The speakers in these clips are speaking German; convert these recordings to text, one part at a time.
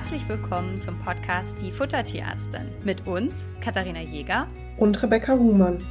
Herzlich willkommen zum Podcast Die Futtertierärztin mit uns, Katharina Jäger und Rebecca Huhmann.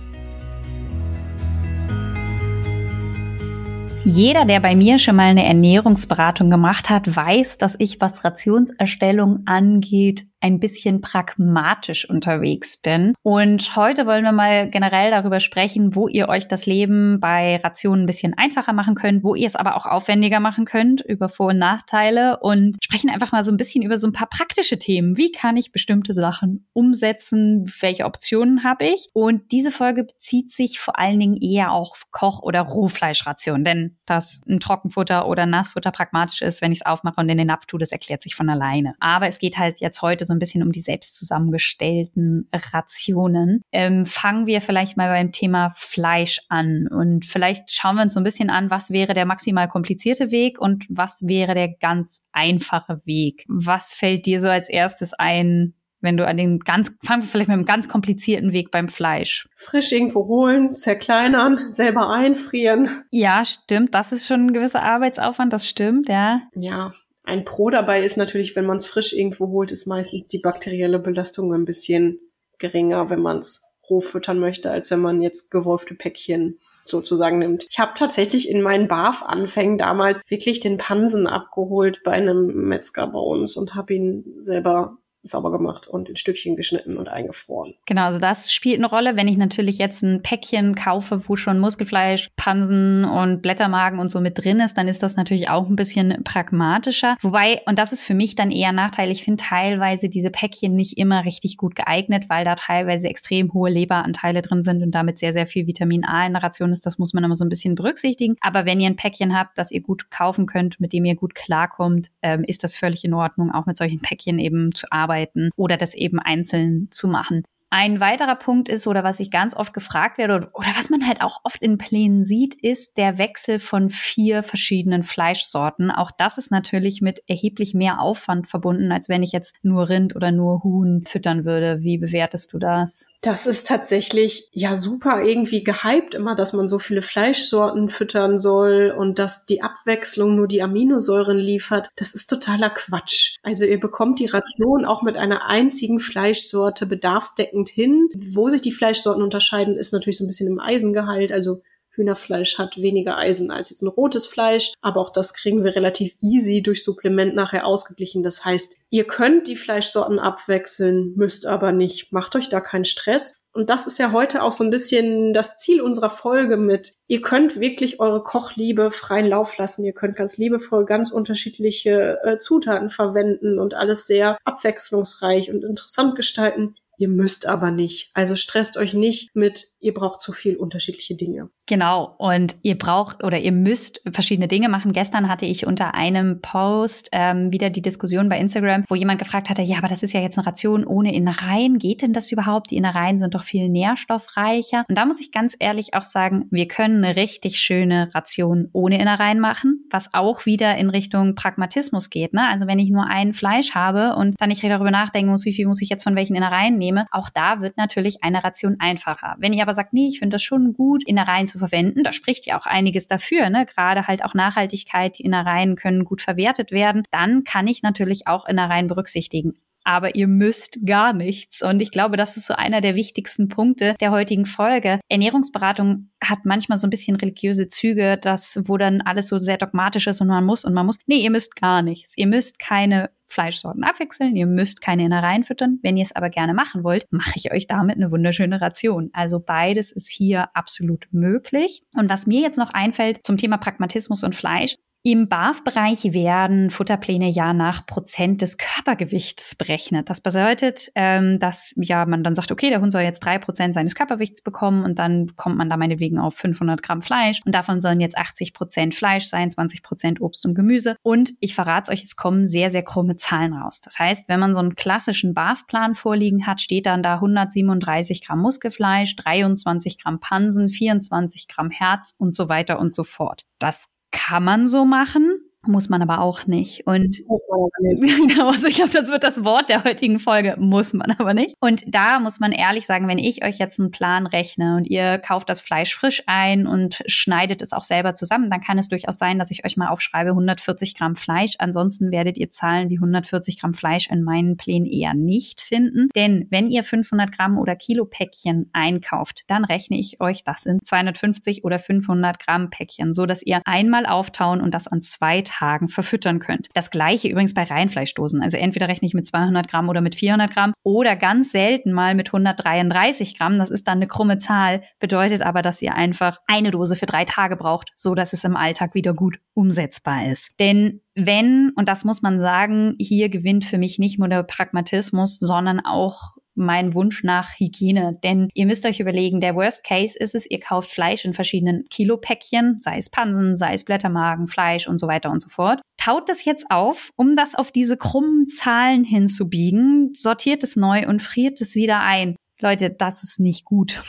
Jeder, der bei mir schon mal eine Ernährungsberatung gemacht hat, weiß, dass ich, was Rationserstellung angeht, ein bisschen pragmatisch unterwegs bin. Und heute wollen wir mal generell darüber sprechen, wo ihr euch das Leben bei Rationen ein bisschen einfacher machen könnt, wo ihr es aber auch aufwendiger machen könnt, über Vor- und Nachteile und sprechen einfach mal so ein bisschen über so ein paar praktische Themen. Wie kann ich bestimmte Sachen umsetzen? Welche Optionen habe ich? Und diese Folge bezieht sich vor allen Dingen eher auf Koch- oder Rohfleischrationen, denn dass ein Trockenfutter oder Nassfutter pragmatisch ist, wenn ich es aufmache und in den Napf tue, das erklärt sich von alleine. Aber es geht halt jetzt heute so ein bisschen um die selbst zusammengestellten Rationen. Ähm, fangen wir vielleicht mal beim Thema Fleisch an und vielleicht schauen wir uns so ein bisschen an, was wäre der maximal komplizierte Weg und was wäre der ganz einfache Weg. Was fällt dir so als erstes ein, wenn du an den ganz, fangen wir vielleicht mit einem ganz komplizierten Weg beim Fleisch. Frisch irgendwo holen, zerkleinern, selber einfrieren. Ja, stimmt. Das ist schon ein gewisser Arbeitsaufwand. Das stimmt, ja. Ja, ein Pro dabei ist natürlich, wenn man es frisch irgendwo holt, ist meistens die bakterielle Belastung ein bisschen geringer, wenn man es roh füttern möchte, als wenn man jetzt gewolfte Päckchen sozusagen nimmt. Ich habe tatsächlich in meinen BAF-Anfängen damals wirklich den Pansen abgeholt bei einem Metzger bei uns und habe ihn selber sauber gemacht und in Stückchen geschnitten und eingefroren. Genau, also das spielt eine Rolle. Wenn ich natürlich jetzt ein Päckchen kaufe, wo schon Muskelfleisch, Pansen und Blättermagen und so mit drin ist, dann ist das natürlich auch ein bisschen pragmatischer. Wobei, und das ist für mich dann eher Nachteil, ich finde teilweise diese Päckchen nicht immer richtig gut geeignet, weil da teilweise extrem hohe Leberanteile drin sind und damit sehr, sehr viel Vitamin A in der Ration ist. Das muss man immer so ein bisschen berücksichtigen. Aber wenn ihr ein Päckchen habt, das ihr gut kaufen könnt, mit dem ihr gut klarkommt, ähm, ist das völlig in Ordnung, auch mit solchen Päckchen eben zu arbeiten arbeiten oder das eben einzeln zu machen. Ein weiterer Punkt ist, oder was ich ganz oft gefragt werde, oder, oder, was man halt auch oft in Plänen sieht, ist der Wechsel von vier verschiedenen Fleischsorten. Auch das ist natürlich mit erheblich mehr Aufwand verbunden, als wenn ich jetzt nur Rind oder nur Huhn füttern würde. Wie bewertest du das? Das ist tatsächlich ja super irgendwie gehypt immer, dass man so viele Fleischsorten füttern soll und dass die Abwechslung nur die Aminosäuren liefert. Das ist totaler Quatsch. Also ihr bekommt die Ration auch mit einer einzigen Fleischsorte bedarfsdeckend hin. Wo sich die Fleischsorten unterscheiden, ist natürlich so ein bisschen im Eisengehalt. Also Hühnerfleisch hat weniger Eisen als jetzt ein rotes Fleisch, aber auch das kriegen wir relativ easy durch Supplement nachher ausgeglichen. Das heißt, ihr könnt die Fleischsorten abwechseln, müsst aber nicht. Macht euch da keinen Stress. Und das ist ja heute auch so ein bisschen das Ziel unserer Folge mit. Ihr könnt wirklich eure Kochliebe freien Lauf lassen. Ihr könnt ganz liebevoll ganz unterschiedliche äh, Zutaten verwenden und alles sehr abwechslungsreich und interessant gestalten. Ihr müsst aber nicht. Also stresst euch nicht mit, ihr braucht zu viel unterschiedliche Dinge. Genau. Und ihr braucht oder ihr müsst verschiedene Dinge machen. Gestern hatte ich unter einem Post ähm, wieder die Diskussion bei Instagram, wo jemand gefragt hatte, ja, aber das ist ja jetzt eine Ration ohne Innereien. Geht denn das überhaupt? Die Innereien sind doch viel nährstoffreicher. Und da muss ich ganz ehrlich auch sagen, wir können eine richtig schöne Ration ohne Innereien machen, was auch wieder in Richtung Pragmatismus geht. Ne? Also wenn ich nur ein Fleisch habe und dann nicht darüber nachdenken muss, wie viel muss ich jetzt von welchen Innereien nehmen, nehme, auch da wird natürlich eine Ration einfacher. Wenn ihr aber sagt, nee, ich finde das schon gut, Innereien zu verwenden, da spricht ja auch einiges dafür, ne? gerade halt auch Nachhaltigkeit, die Innereien können gut verwertet werden, dann kann ich natürlich auch Innereien berücksichtigen aber ihr müsst gar nichts. Und ich glaube, das ist so einer der wichtigsten Punkte der heutigen Folge. Ernährungsberatung hat manchmal so ein bisschen religiöse Züge, das, wo dann alles so sehr dogmatisch ist und man muss und man muss. Nee, ihr müsst gar nichts. Ihr müsst keine Fleischsorten abwechseln, ihr müsst keine Innereien füttern. Wenn ihr es aber gerne machen wollt, mache ich euch damit eine wunderschöne Ration. Also beides ist hier absolut möglich. Und was mir jetzt noch einfällt zum Thema Pragmatismus und Fleisch, im BAF-Bereich werden Futterpläne ja nach Prozent des Körpergewichts berechnet. Das bedeutet, ähm, dass ja man dann sagt, okay, der Hund soll jetzt drei Prozent seines Körpergewichts bekommen und dann kommt man da meinetwegen auf 500 Gramm Fleisch und davon sollen jetzt 80 Prozent Fleisch sein, 20 Prozent Obst und Gemüse. Und ich verrate euch, es kommen sehr, sehr krumme Zahlen raus. Das heißt, wenn man so einen klassischen BAF-Plan vorliegen hat, steht dann da 137 Gramm Muskelfleisch, 23 Gramm Pansen, 24 Gramm Herz und so weiter und so fort. Das kann man so machen. Muss man aber auch nicht. Und muss man aber nicht. genau, also ich glaube, das wird das Wort der heutigen Folge. Muss man aber nicht. Und da muss man ehrlich sagen, wenn ich euch jetzt einen Plan rechne und ihr kauft das Fleisch frisch ein und schneidet es auch selber zusammen, dann kann es durchaus sein, dass ich euch mal aufschreibe 140 Gramm Fleisch. Ansonsten werdet ihr Zahlen wie 140 Gramm Fleisch in meinen Plänen eher nicht finden. Denn wenn ihr 500 Gramm oder Kilo Päckchen einkauft, dann rechne ich euch das in 250 oder 500 Gramm Päckchen, so dass ihr einmal auftauen und das an zwei Tagen verfüttern könnt. Das gleiche übrigens bei Reinfleischdosen. Also entweder rechne ich mit 200 Gramm oder mit 400 Gramm oder ganz selten mal mit 133 Gramm. Das ist dann eine krumme Zahl, bedeutet aber, dass ihr einfach eine Dose für drei Tage braucht, so dass es im Alltag wieder gut umsetzbar ist. Denn wenn, und das muss man sagen, hier gewinnt für mich nicht nur der Pragmatismus, sondern auch mein Wunsch nach Hygiene. Denn ihr müsst euch überlegen, der Worst Case ist es, ihr kauft Fleisch in verschiedenen Kilopäckchen, sei es Pansen, sei es Blättermagen, Fleisch und so weiter und so fort. Taut das jetzt auf, um das auf diese krummen Zahlen hinzubiegen, sortiert es neu und friert es wieder ein. Leute, das ist nicht gut.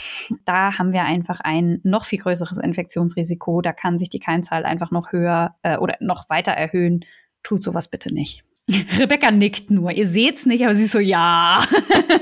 Da haben wir einfach ein noch viel größeres Infektionsrisiko. Da kann sich die Keimzahl einfach noch höher äh, oder noch weiter erhöhen. Tut sowas bitte nicht. Rebecca nickt nur. Ihr seht's nicht, aber sie ist so, ja.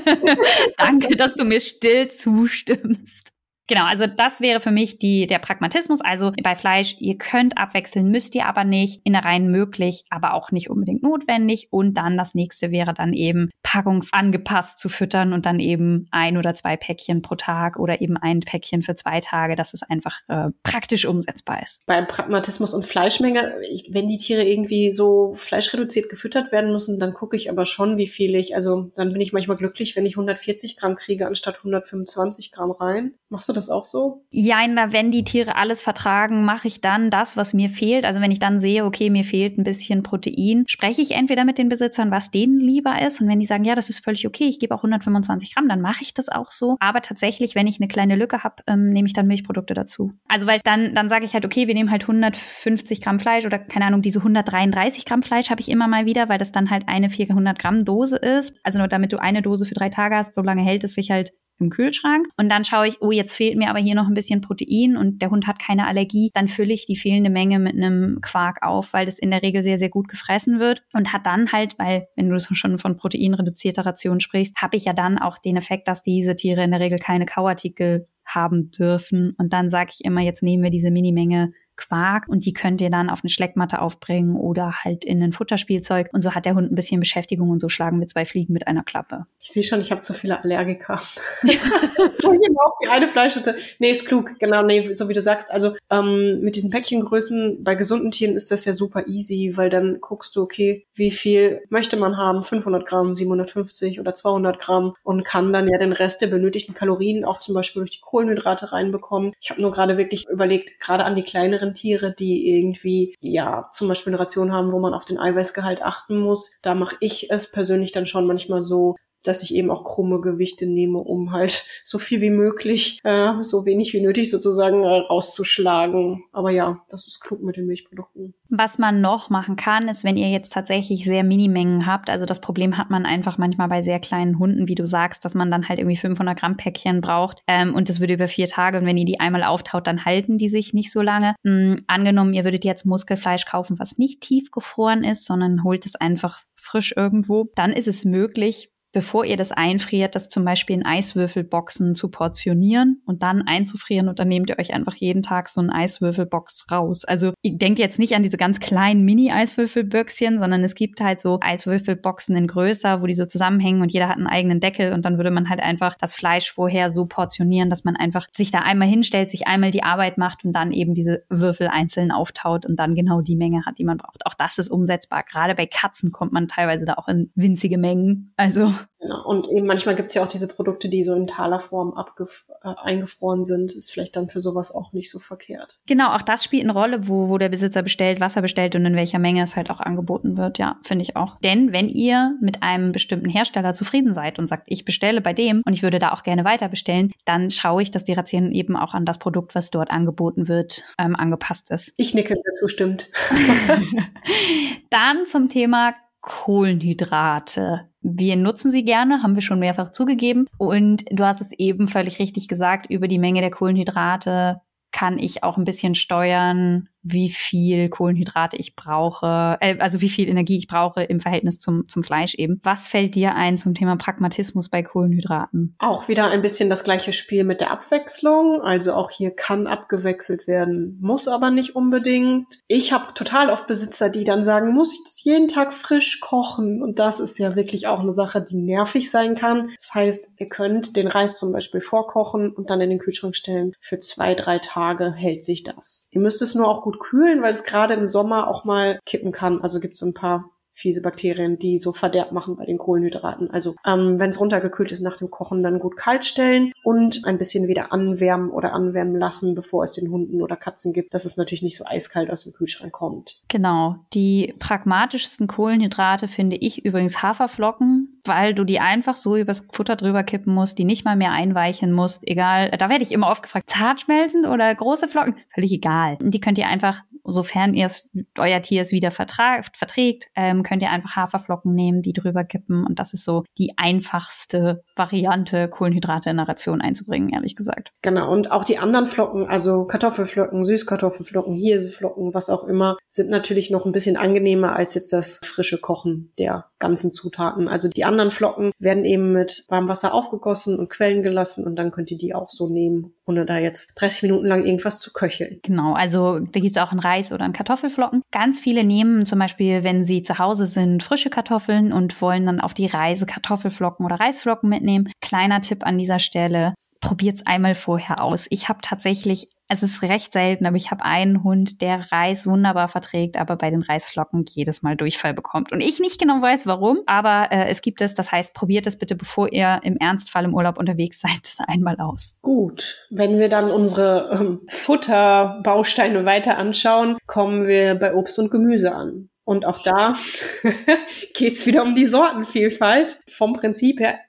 Danke, dass du mir still zustimmst. Genau, also das wäre für mich die, der Pragmatismus. Also bei Fleisch, ihr könnt abwechseln, müsst ihr aber nicht. Innereien möglich, aber auch nicht unbedingt notwendig. Und dann das nächste wäre dann eben packungsangepasst zu füttern und dann eben ein oder zwei Päckchen pro Tag oder eben ein Päckchen für zwei Tage, dass es einfach äh, praktisch umsetzbar ist. Beim Pragmatismus und Fleischmenge, ich, wenn die Tiere irgendwie so fleischreduziert gefüttert werden müssen, dann gucke ich aber schon, wie viel ich, also dann bin ich manchmal glücklich, wenn ich 140 Gramm kriege anstatt 125 Gramm rein. Machst du das auch so? Ja, wenn die Tiere alles vertragen, mache ich dann das, was mir fehlt. Also wenn ich dann sehe, okay, mir fehlt ein bisschen Protein, spreche ich entweder mit den Besitzern, was denen lieber ist. Und wenn die sagen, ja, das ist völlig okay, ich gebe auch 125 Gramm, dann mache ich das auch so. Aber tatsächlich, wenn ich eine kleine Lücke habe, ähm, nehme ich dann Milchprodukte dazu. Also weil dann, dann sage ich halt, okay, wir nehmen halt 150 Gramm Fleisch oder keine Ahnung, diese 133 Gramm Fleisch habe ich immer mal wieder, weil das dann halt eine 400 Gramm Dose ist. Also nur damit du eine Dose für drei Tage hast, so lange hält es sich halt im Kühlschrank. Und dann schaue ich, oh, jetzt fehlt mir aber hier noch ein bisschen Protein und der Hund hat keine Allergie. Dann fülle ich die fehlende Menge mit einem Quark auf, weil das in der Regel sehr, sehr gut gefressen wird und hat dann halt, weil wenn du schon von proteinreduzierter Ration sprichst, habe ich ja dann auch den Effekt, dass diese Tiere in der Regel keine Kauartikel haben dürfen. Und dann sage ich immer, jetzt nehmen wir diese Minimenge Quark und die könnt ihr dann auf eine Schleckmatte aufbringen oder halt in ein Futterspielzeug und so hat der Hund ein bisschen Beschäftigung und so schlagen wir zwei Fliegen mit einer Klappe. Ich sehe schon, ich habe zu viele Allergiker. genau, die eine Fleischhütte. Nee, ist klug, genau, nee, so wie du sagst. Also ähm, mit diesen Päckchengrößen bei gesunden Tieren ist das ja super easy, weil dann guckst du, okay, wie viel möchte man haben? 500 Gramm, 750 oder 200 Gramm und kann dann ja den Rest der benötigten Kalorien auch zum Beispiel durch die Kohlenhydrate reinbekommen. Ich habe nur gerade wirklich überlegt, gerade an die kleineren anderen Tiere, die irgendwie, ja, zum Beispiel eine Ration haben, wo man auf den Eiweißgehalt achten muss. Da mache ich es persönlich dann schon manchmal so, dass ich eben auch krumme Gewichte nehme, um halt so viel wie möglich, äh, so wenig wie nötig sozusagen äh, rauszuschlagen. Aber ja, das ist klug mit den Milchprodukten. Was man noch machen kann, ist, wenn ihr jetzt tatsächlich sehr Minimengen habt, also das Problem hat man einfach manchmal bei sehr kleinen Hunden, wie du sagst, dass man dann halt irgendwie 500 Gramm Päckchen braucht ähm, und das würde über vier Tage und wenn ihr die einmal auftaut, dann halten die sich nicht so lange. Ähm, angenommen, ihr würdet jetzt Muskelfleisch kaufen, was nicht tiefgefroren ist, sondern holt es einfach frisch irgendwo, dann ist es möglich, bevor ihr das einfriert, das zum Beispiel in Eiswürfelboxen zu portionieren und dann einzufrieren und dann nehmt ihr euch einfach jeden Tag so eine Eiswürfelbox raus. Also ihr denkt jetzt nicht an diese ganz kleinen Mini-Eiswürfelböckchen, sondern es gibt halt so Eiswürfelboxen in größer, wo die so zusammenhängen und jeder hat einen eigenen Deckel und dann würde man halt einfach das Fleisch vorher so portionieren, dass man einfach sich da einmal hinstellt, sich einmal die Arbeit macht und dann eben diese Würfel einzeln auftaut und dann genau die Menge hat, die man braucht. Auch das ist umsetzbar. Gerade bei Katzen kommt man teilweise da auch in winzige Mengen. Also Genau. Und eben manchmal gibt's ja auch diese Produkte, die so in Talerform äh, eingefroren sind. Ist vielleicht dann für sowas auch nicht so verkehrt. Genau, auch das spielt eine Rolle, wo, wo der Besitzer bestellt, was er bestellt und in welcher Menge es halt auch angeboten wird. Ja, finde ich auch. Denn wenn ihr mit einem bestimmten Hersteller zufrieden seid und sagt, ich bestelle bei dem und ich würde da auch gerne weiter bestellen, dann schaue ich, dass die Ration eben auch an das Produkt, was dort angeboten wird, ähm, angepasst ist. Ich nicke dazu, stimmt. dann zum Thema Kohlenhydrate. Wir nutzen sie gerne, haben wir schon mehrfach zugegeben. Und du hast es eben völlig richtig gesagt, über die Menge der Kohlenhydrate kann ich auch ein bisschen steuern, wie viel Kohlenhydrate ich brauche, äh, also wie viel Energie ich brauche im Verhältnis zum, zum Fleisch eben. Was fällt dir ein zum Thema Pragmatismus bei Kohlenhydraten? Auch wieder ein bisschen das gleiche Spiel mit der Abwechslung. Also auch hier kann abgewechselt werden, muss aber nicht unbedingt. Ich habe total oft Besitzer, die dann sagen, muss ich das jeden Tag frisch kochen? Und das ist ja wirklich auch eine Sache, die nervig sein kann. Das heißt, ihr könnt den Reis zum Beispiel vorkochen und dann in den Kühlschrank stellen. Für zwei, drei Tage hält sich das. Ihr müsst es nur auch gut kühlen, weil es gerade im Sommer auch mal kippen kann. Also gibt es ein paar fiese Bakterien, die so Verderb machen bei den Kohlenhydraten. Also ähm, wenn es runtergekühlt ist nach dem Kochen, dann gut kalt stellen und ein bisschen wieder anwärmen oder anwärmen lassen, bevor es den Hunden oder Katzen gibt, dass es natürlich nicht so eiskalt aus dem Kühlschrank kommt. Genau. Die pragmatischsten Kohlenhydrate finde ich übrigens Haferflocken, weil du die einfach so übers Futter drüber kippen musst, die nicht mal mehr einweichen musst. Egal, da werde ich immer oft gefragt, zartschmelzend oder große Flocken? Völlig egal. Die könnt ihr einfach sofern ihr es, euer Tier es wieder vertragt, verträgt, ähm, könnt ihr einfach Haferflocken nehmen, die drüber kippen. Und das ist so die einfachste Variante, Kohlenhydrate in der Ration einzubringen, ehrlich gesagt. Genau. Und auch die anderen Flocken, also Kartoffelflocken, Süßkartoffelflocken, Hirseflocken, was auch immer, sind natürlich noch ein bisschen angenehmer als jetzt das frische Kochen der ganzen Zutaten. Also die anderen Flocken werden eben mit warmem Wasser aufgegossen und quellen gelassen und dann könnt ihr die auch so nehmen, ohne da jetzt 30 Minuten lang irgendwas zu köcheln. Genau, also da gibt's auch einen Reis oder einen Kartoffelflocken. Ganz viele nehmen zum Beispiel, wenn sie zu Hause sind, frische Kartoffeln und wollen dann auf die Reise Kartoffelflocken oder Reisflocken mitnehmen. Kleiner Tipp an dieser Stelle probiert's einmal vorher aus. Ich habe tatsächlich, es ist recht selten, aber ich habe einen Hund, der Reis wunderbar verträgt, aber bei den Reisflocken jedes Mal Durchfall bekommt. Und ich nicht genau weiß, warum, aber äh, es gibt es. Das heißt, probiert es bitte, bevor ihr im Ernstfall im Urlaub unterwegs seid, das einmal aus. Gut, wenn wir dann unsere ähm, Futterbausteine weiter anschauen, kommen wir bei Obst und Gemüse an. Und auch da geht's wieder um die Sortenvielfalt. Vom Prinzip her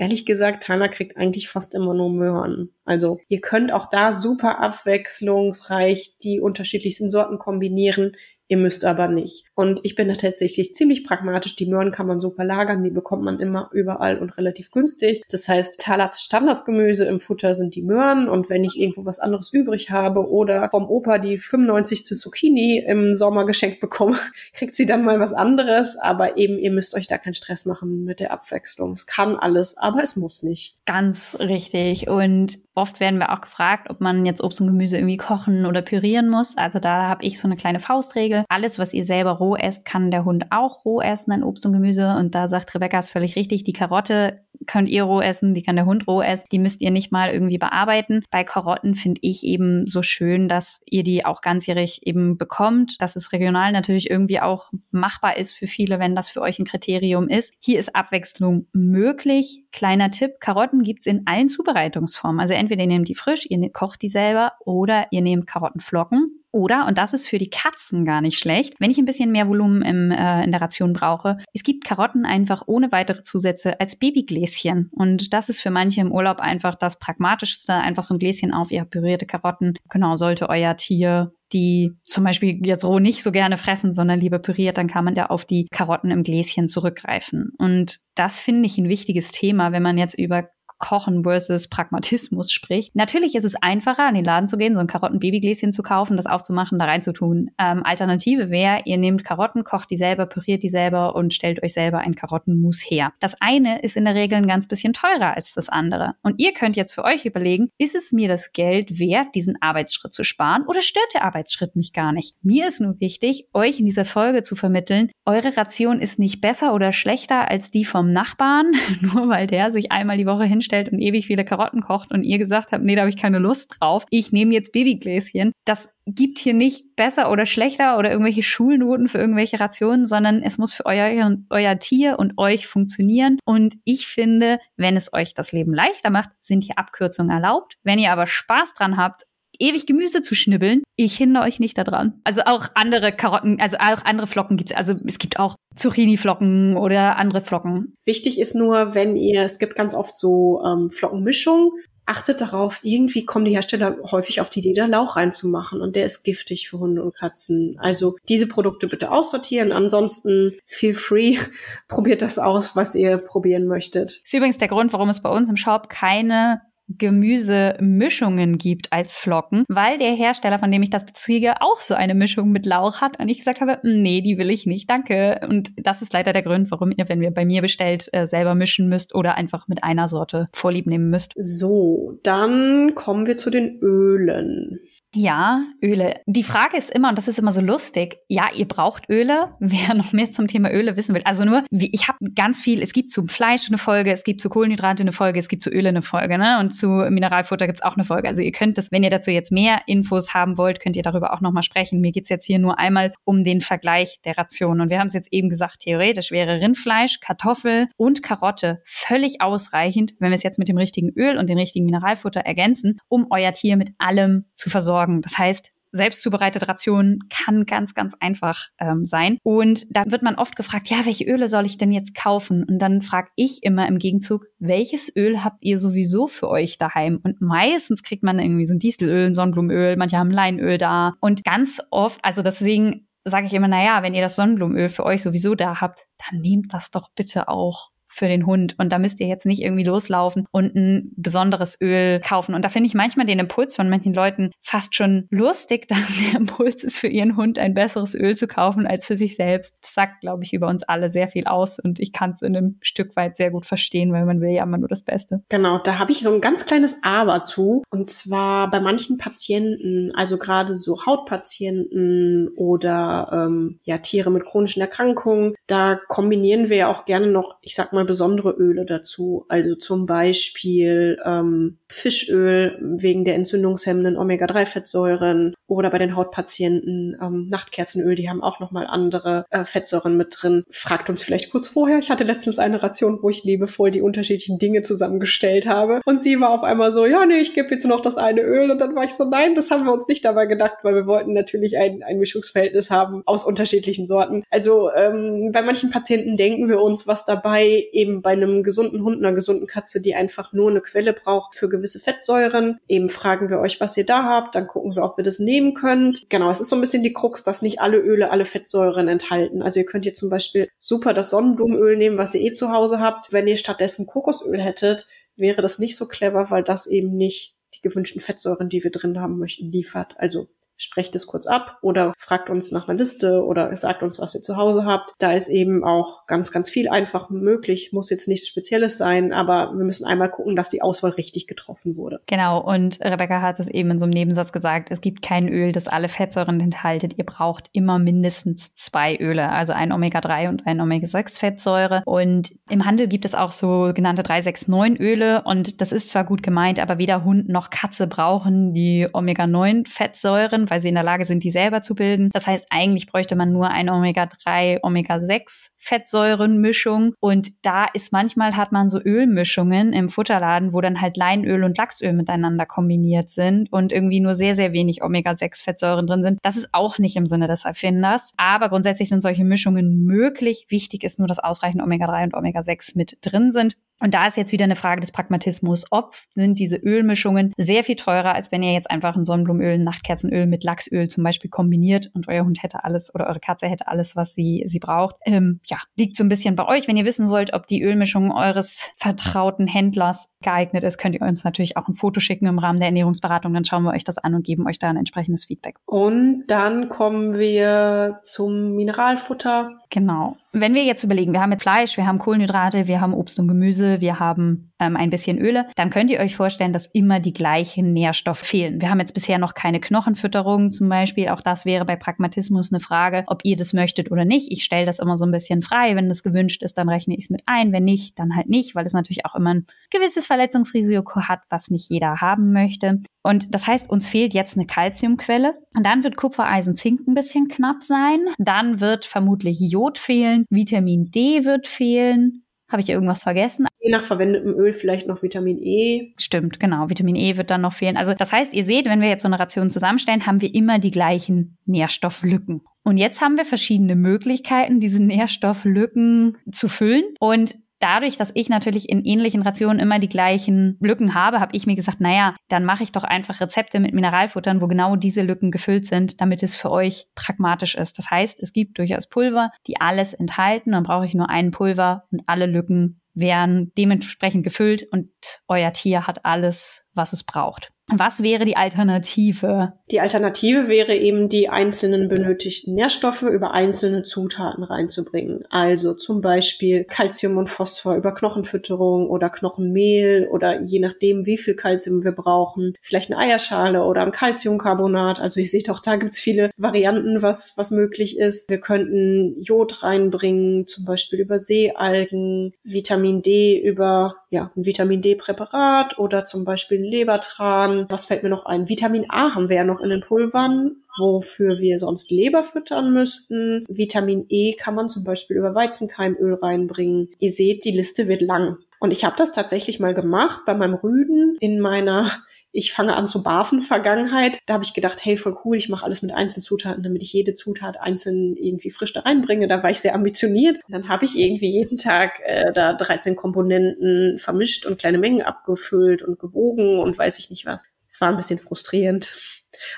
ehrlich gesagt, Tana kriegt eigentlich fast immer nur Möhren. Also ihr könnt auch da super abwechslungsreich die unterschiedlichsten Sorten kombinieren. Ihr müsst aber nicht. Und ich bin da tatsächlich ziemlich pragmatisch. Die Möhren kann man super lagern, die bekommt man immer überall und relativ günstig. Das heißt, Talats Standardsgemüse im Futter sind die Möhren und wenn ich irgendwo was anderes übrig habe oder vom Opa die 95. Zucchini im Sommer geschenkt bekomme, kriegt sie dann mal was anderes. Aber eben, ihr müsst euch da keinen Stress machen mit der Abwechslung. Es kann alles, aber es muss nicht. Ganz richtig. Und oft werden wir auch gefragt, ob man jetzt Obst und Gemüse irgendwie kochen oder pürieren muss. Also da habe ich so eine kleine Faustregel alles, was ihr selber roh esst, kann der Hund auch roh essen, ein Obst und Gemüse. Und da sagt Rebecca es völlig richtig. Die Karotte könnt ihr roh essen, die kann der Hund roh essen. Die müsst ihr nicht mal irgendwie bearbeiten. Bei Karotten finde ich eben so schön, dass ihr die auch ganzjährig eben bekommt, dass es regional natürlich irgendwie auch machbar ist für viele, wenn das für euch ein Kriterium ist. Hier ist Abwechslung möglich. Kleiner Tipp, Karotten gibt's in allen Zubereitungsformen. Also entweder ihr nehmt die frisch, ihr kocht die selber oder ihr nehmt Karottenflocken oder, und das ist für die Katzen gar nicht schlecht, wenn ich ein bisschen mehr Volumen im, äh, in der Ration brauche, es gibt Karotten einfach ohne weitere Zusätze als Babygläschen. Und das ist für manche im Urlaub einfach das Pragmatischste. Einfach so ein Gläschen auf, ihr habt pürierte Karotten. Genau, sollte euer Tier die zum Beispiel jetzt roh nicht so gerne fressen, sondern lieber püriert, dann kann man da auf die Karotten im Gläschen zurückgreifen. Und das finde ich ein wichtiges Thema, wenn man jetzt über Kochen versus Pragmatismus spricht. Natürlich ist es einfacher, in den Laden zu gehen, so ein Karotten-Babygläschen zu kaufen, das aufzumachen, da reinzutun. Ähm, Alternative wäre, ihr nehmt Karotten, kocht die selber, püriert die selber und stellt euch selber ein Karottenmus her. Das eine ist in der Regel ein ganz bisschen teurer als das andere. Und ihr könnt jetzt für euch überlegen, ist es mir das Geld wert, diesen Arbeitsschritt zu sparen oder stört der Arbeitsschritt mich gar nicht? Mir ist nur wichtig, euch in dieser Folge zu vermitteln, eure Ration ist nicht besser oder schlechter als die vom Nachbarn, nur weil der sich einmal die Woche hinstellt hinstellt und ewig viele Karotten kocht und ihr gesagt habt, nee, da habe ich keine Lust drauf. Ich nehme jetzt Babygläschen. Das gibt hier nicht besser oder schlechter oder irgendwelche Schulnoten für irgendwelche Rationen, sondern es muss für euer, euer Tier und euch funktionieren. Und ich finde, wenn es euch das Leben leichter macht, sind hier Abkürzungen erlaubt. Wenn ihr aber Spaß dran habt, ewig Gemüse zu schnibbeln. Ich hindere euch nicht daran. Also auch andere Karotten, also auch andere Flocken gibt es. Also es gibt auch Zucchini-Flocken oder andere Flocken. Wichtig ist nur, wenn ihr, es gibt ganz oft so ähm, Flockenmischungen, achtet darauf, irgendwie kommen die Hersteller häufig auf die Idee, da Lauch reinzumachen und der ist giftig für Hunde und Katzen. Also diese Produkte bitte aussortieren. Ansonsten feel free, probiert das aus, was ihr probieren möchtet. Das ist übrigens der Grund, warum es bei uns im Shop keine Gemüsemischungen gibt als Flocken, weil der Hersteller, von dem ich das beziehe, auch so eine Mischung mit Lauch hat und ich gesagt habe, nee, die will ich nicht, danke. Und das ist leider der Grund, warum ihr, wenn ihr bei mir bestellt, äh, selber mischen müsst oder einfach mit einer Sorte Vorlieb nehmen müsst. So, dann kommen wir zu den Ölen. Ja, Öle. Die Frage ist immer, und das ist immer so lustig, ja, ihr braucht Öle. Wer noch mehr zum Thema Öle wissen will. Also nur, ich habe ganz viel, es gibt zum Fleisch eine Folge, es gibt zu Kohlenhydrate eine Folge, es gibt zu Öle eine Folge, ne? Und zu Mineralfutter gibt's auch eine Folge. Also ihr könnt das, wenn ihr dazu jetzt mehr Infos haben wollt, könnt ihr darüber auch nochmal sprechen. Mir geht's jetzt hier nur einmal um den Vergleich der Ration. Und wir haben es jetzt eben gesagt, theoretisch wäre Rindfleisch, Kartoffel und Karotte völlig ausreichend, wenn wir es jetzt mit dem richtigen Öl und dem richtigen Mineralfutter ergänzen, um euer Tier mit allem zu versorgen versorgen. Das heißt, selbst zubereitete Ration kann ganz, ganz einfach ähm, sein. Und da wird man oft gefragt, ja, welche Öle soll ich denn jetzt kaufen? Und dann frage ich immer im Gegenzug, welches Öl habt ihr sowieso für euch daheim? Und meistens kriegt man irgendwie so ein Dieselöl, ein Sonnenblumenöl, manche haben Leinöl da. Und ganz oft, also deswegen sage ich immer, na ja, wenn ihr das Sonnenblumenöl für euch sowieso da habt, dann nehmt das doch bitte auch für den Hund. Und da müsst ihr jetzt nicht irgendwie loslaufen und ein besonderes Öl kaufen. Und da finde ich manchmal den Impuls von manchen Leuten fast schon lustig, dass der Impuls ist, für ihren Hund ein besseres Öl zu kaufen als für sich selbst. Das sagt, glaube ich, über uns alle sehr viel aus. Und ich kann es in einem Stück weit sehr gut verstehen, weil man will ja immer nur das Beste. Genau, da habe ich so ein ganz kleines Aber zu. Und zwar bei manchen Patienten, also gerade so Hautpatienten oder ähm, ja Tiere mit chronischen Erkrankungen, da kombinieren wir ja auch gerne noch, ich sag mal, mal besondere Öle dazu. Also zum Beispiel ähm, Fischöl wegen der entzündungshemmenden Omega-3-Fettsäuren oder bei den Hautpatienten ähm, Nachtkerzenöl, die haben auch nochmal andere äh, Fettsäuren mit drin. Fragt uns vielleicht kurz vorher. Ich hatte letztens eine Ration, wo ich liebevoll die unterschiedlichen Dinge zusammengestellt habe. Und sie war auf einmal so, ja, nee, ich gebe jetzt noch das eine Öl. Und dann war ich so, nein, das haben wir uns nicht dabei gedacht, weil wir wollten natürlich ein, ein Mischungsverhältnis haben aus unterschiedlichen Sorten. Also ähm, bei manchen Patienten denken wir uns was dabei, eben bei einem gesunden Hund, einer gesunden Katze, die einfach nur eine Quelle braucht für gewisse Fettsäuren. Eben fragen wir euch, was ihr da habt, dann gucken wir, ob wir das nehmen könnt. Genau, es ist so ein bisschen die Krux, dass nicht alle Öle alle Fettsäuren enthalten. Also ihr könnt hier zum Beispiel super das Sonnenblumenöl nehmen, was ihr eh zu Hause habt. Wenn ihr stattdessen Kokosöl hättet, wäre das nicht so clever, weil das eben nicht die gewünschten Fettsäuren, die wir drin haben möchten, liefert. Also sprecht es kurz ab oder fragt uns nach einer Liste oder sagt uns, was ihr zu Hause habt. Da ist eben auch ganz, ganz viel einfach möglich. Muss jetzt nichts Spezielles sein, aber wir müssen einmal gucken, dass die Auswahl richtig getroffen wurde. Genau. Und Rebecca hat es eben in so einem Nebensatz gesagt. Es gibt kein Öl, das alle Fettsäuren enthaltet. Ihr braucht immer mindestens zwei Öle, also ein Omega-3 und ein Omega-6-Fettsäure. Und im Handel gibt es auch so genannte 369-Öle. Und das ist zwar gut gemeint, aber weder Hund noch Katze brauchen die Omega-9-Fettsäuren, weil sie in der Lage sind, die selber zu bilden. Das heißt, eigentlich bräuchte man nur eine Omega-3, Omega-6 Fettsäurenmischung. Und da ist manchmal hat man so Ölmischungen im Futterladen, wo dann halt Leinöl und Lachsöl miteinander kombiniert sind und irgendwie nur sehr, sehr wenig Omega-6 Fettsäuren drin sind. Das ist auch nicht im Sinne des Erfinders. Aber grundsätzlich sind solche Mischungen möglich. Wichtig ist nur, dass ausreichend Omega-3 und Omega-6 mit drin sind. Und da ist jetzt wieder eine Frage des Pragmatismus. Oft sind diese Ölmischungen sehr viel teurer, als wenn ihr jetzt einfach ein Sonnenblumenöl, ein Nachtkerzenöl mit Lachsöl zum Beispiel kombiniert und euer Hund hätte alles oder eure Katze hätte alles, was sie, sie braucht. Ähm, ja, liegt so ein bisschen bei euch. Wenn ihr wissen wollt, ob die Ölmischung eures vertrauten Händlers geeignet ist, könnt ihr uns natürlich auch ein Foto schicken im Rahmen der Ernährungsberatung. Dann schauen wir euch das an und geben euch da ein entsprechendes Feedback. Und dann kommen wir zum Mineralfutter. Genau. Wenn wir jetzt überlegen, wir haben jetzt Fleisch, wir haben Kohlenhydrate, wir haben Obst und Gemüse, wir haben ähm, ein bisschen Öle, dann könnt ihr euch vorstellen, dass immer die gleichen Nährstoffe fehlen. Wir haben jetzt bisher noch keine Knochenfütterung zum Beispiel. Auch das wäre bei Pragmatismus eine Frage, ob ihr das möchtet oder nicht. Ich stelle das immer so ein bisschen frei. Wenn das gewünscht ist, dann rechne ich es mit ein. Wenn nicht, dann halt nicht, weil es natürlich auch immer ein gewisses Verletzungsrisiko hat, was nicht jeder haben möchte. Und das heißt, uns fehlt jetzt eine Kalziumquelle. Und dann wird Kupfer, Eisen, Zink ein bisschen knapp sein. Dann wird vermutlich Jod fehlen. Vitamin D wird fehlen. Habe ich irgendwas vergessen? Je nach verwendetem Öl vielleicht noch Vitamin E. Stimmt, genau. Vitamin E wird dann noch fehlen. Also das heißt, ihr seht, wenn wir jetzt so eine Ration zusammenstellen, haben wir immer die gleichen Nährstofflücken. Und jetzt haben wir verschiedene Möglichkeiten, diese Nährstofflücken zu füllen. Und dadurch, dass ich natürlich in ähnlichen Rationen immer die gleichen Lücken habe, habe ich mir gesagt, naja, dann mache ich doch einfach Rezepte mit Mineralfuttern, wo genau diese Lücken gefüllt sind, damit es für euch pragmatisch ist. Das heißt, es gibt durchaus Pulver, die alles enthalten. Dann brauche ich nur ein Pulver und alle Lücken werden dementsprechend gefüllt und euer Tier hat alles, was es braucht. Was wäre die Alternative? Die Alternative wäre eben, die einzelnen benötigten Nährstoffe über einzelne Zutaten reinzubringen. Also zum Beispiel Calcium und Phosphor über Knochenfütterung oder Knochenmehl oder je nachdem, wie viel Calcium wir brauchen. Vielleicht eine Eierschale oder ein Calciumcarbonat. Also ihr seht auch, da gibt's viele Varianten, was, was möglich ist. Wir könnten Jod reinbringen, zum Beispiel über Seealgen, Vitamin D über ja, ein Vitamin D-Präparat oder zum Beispiel Lebertran. Was fällt mir noch ein? Vitamin A haben wir ja noch in den Pulvern, wofür wir sonst Leber füttern müssten. Vitamin E kann man zum Beispiel über Weizenkeimöl reinbringen. Ihr seht, die Liste wird lang. Und ich habe das tatsächlich mal gemacht bei meinem Rüden in meiner ich fange an zu barfen Vergangenheit. Da habe ich gedacht, hey, voll cool, ich mache alles mit Einzelzutaten, damit ich jede Zutat einzeln irgendwie frisch da reinbringe. Da war ich sehr ambitioniert. Dann habe ich irgendwie jeden Tag äh, da 13 Komponenten vermischt und kleine Mengen abgefüllt und gewogen und weiß ich nicht was. Es war ein bisschen frustrierend.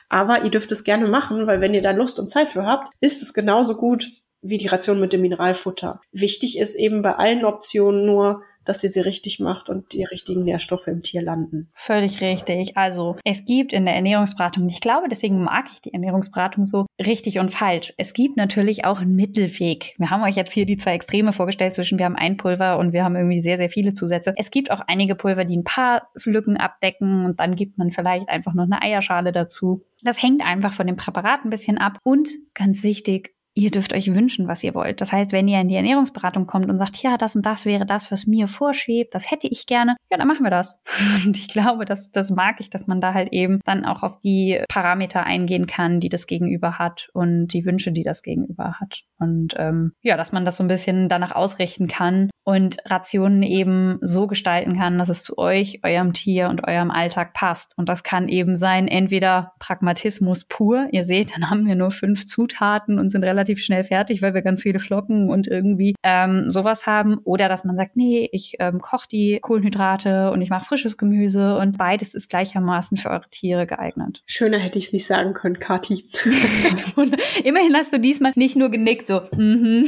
Aber ihr dürft es gerne machen, weil wenn ihr da Lust und Zeit für habt, ist es genauso gut wie die Ration mit dem Mineralfutter. Wichtig ist eben bei allen Optionen nur, dass ihr sie richtig macht und die richtigen Nährstoffe im Tier landen. Völlig richtig. Also es gibt in der Ernährungsberatung, ich glaube, deswegen mag ich die Ernährungsberatung so, richtig und falsch. Es gibt natürlich auch einen Mittelweg. Wir haben euch jetzt hier die zwei Extreme vorgestellt zwischen wir haben ein Pulver und wir haben irgendwie sehr, sehr viele Zusätze. Es gibt auch einige Pulver, die ein paar Lücken abdecken und dann gibt man vielleicht einfach noch eine Eierschale dazu. Das hängt einfach von dem Präparat ein bisschen ab. Und ganz wichtig, ihr dürft euch wünschen, was ihr wollt. Das heißt, wenn ihr in die Ernährungsberatung kommt und sagt, ja, das und das wäre das, was mir vorschwebt, das hätte ich gerne, ja, dann machen wir das. Und ich glaube, das, das mag ich, dass man da halt eben dann auch auf die Parameter eingehen kann, die das Gegenüber hat und die Wünsche, die das Gegenüber hat. Und ähm, ja, dass man das so ein bisschen danach ausrichten kann und Rationen eben so gestalten kann, dass es zu euch, eurem Tier und eurem Alltag passt. Und das kann eben sein, entweder Pragmatismus pur. Ihr seht, dann haben wir nur fünf Zutaten und sind relativ schnell fertig, weil wir ganz viele Flocken und irgendwie ähm, sowas haben. Oder dass man sagt, nee, ich ähm, koche die Kohlenhydrate und ich mache frisches Gemüse und beides ist gleichermaßen für eure Tiere geeignet. Schöner hätte ich es nicht sagen können, Kati. Immerhin hast du diesmal nicht nur genickt, so, mhm.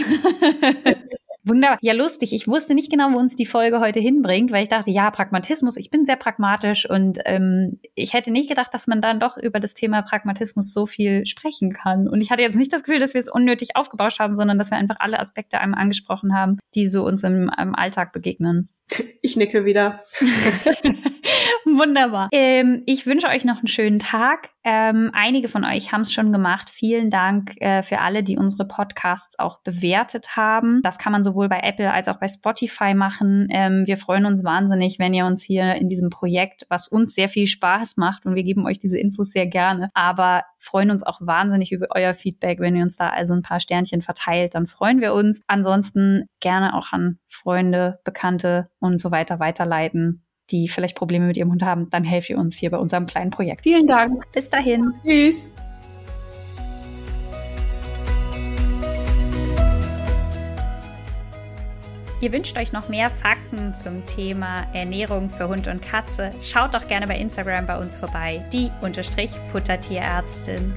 Wunderbar. Ja, lustig. Ich wusste nicht genau, wo uns die Folge heute hinbringt, weil ich dachte, ja, Pragmatismus, ich bin sehr pragmatisch und ähm, ich hätte nicht gedacht, dass man dann doch über das Thema Pragmatismus so viel sprechen kann. Und ich hatte jetzt nicht das Gefühl, dass wir es unnötig aufgebauscht haben, sondern dass wir einfach alle Aspekte einmal angesprochen haben, die so uns im, im Alltag begegnen. Ich nicke wieder. Wunderbar. Ähm, ich wünsche euch noch einen schönen Tag. Ähm, einige von euch haben es schon gemacht. Vielen Dank äh, für alle, die unsere Podcasts auch bewertet haben. Das kann man sowohl bei Apple als auch bei Spotify machen. Ähm, wir freuen uns wahnsinnig, wenn ihr uns hier in diesem Projekt, was uns sehr viel Spaß macht und wir geben euch diese Infos sehr gerne, aber freuen uns auch wahnsinnig über euer Feedback. Wenn ihr uns da also ein paar Sternchen verteilt, dann freuen wir uns. Ansonsten gerne auch an Freunde, Bekannte und so weiter weiterleiten die vielleicht Probleme mit ihrem Hund haben, dann helft ihr uns hier bei unserem kleinen Projekt. Vielen Dank. Bis dahin. Tschüss. Ihr wünscht euch noch mehr Fakten zum Thema Ernährung für Hund und Katze? Schaut doch gerne bei Instagram bei uns vorbei, die Unterstrich Futtertierärztin.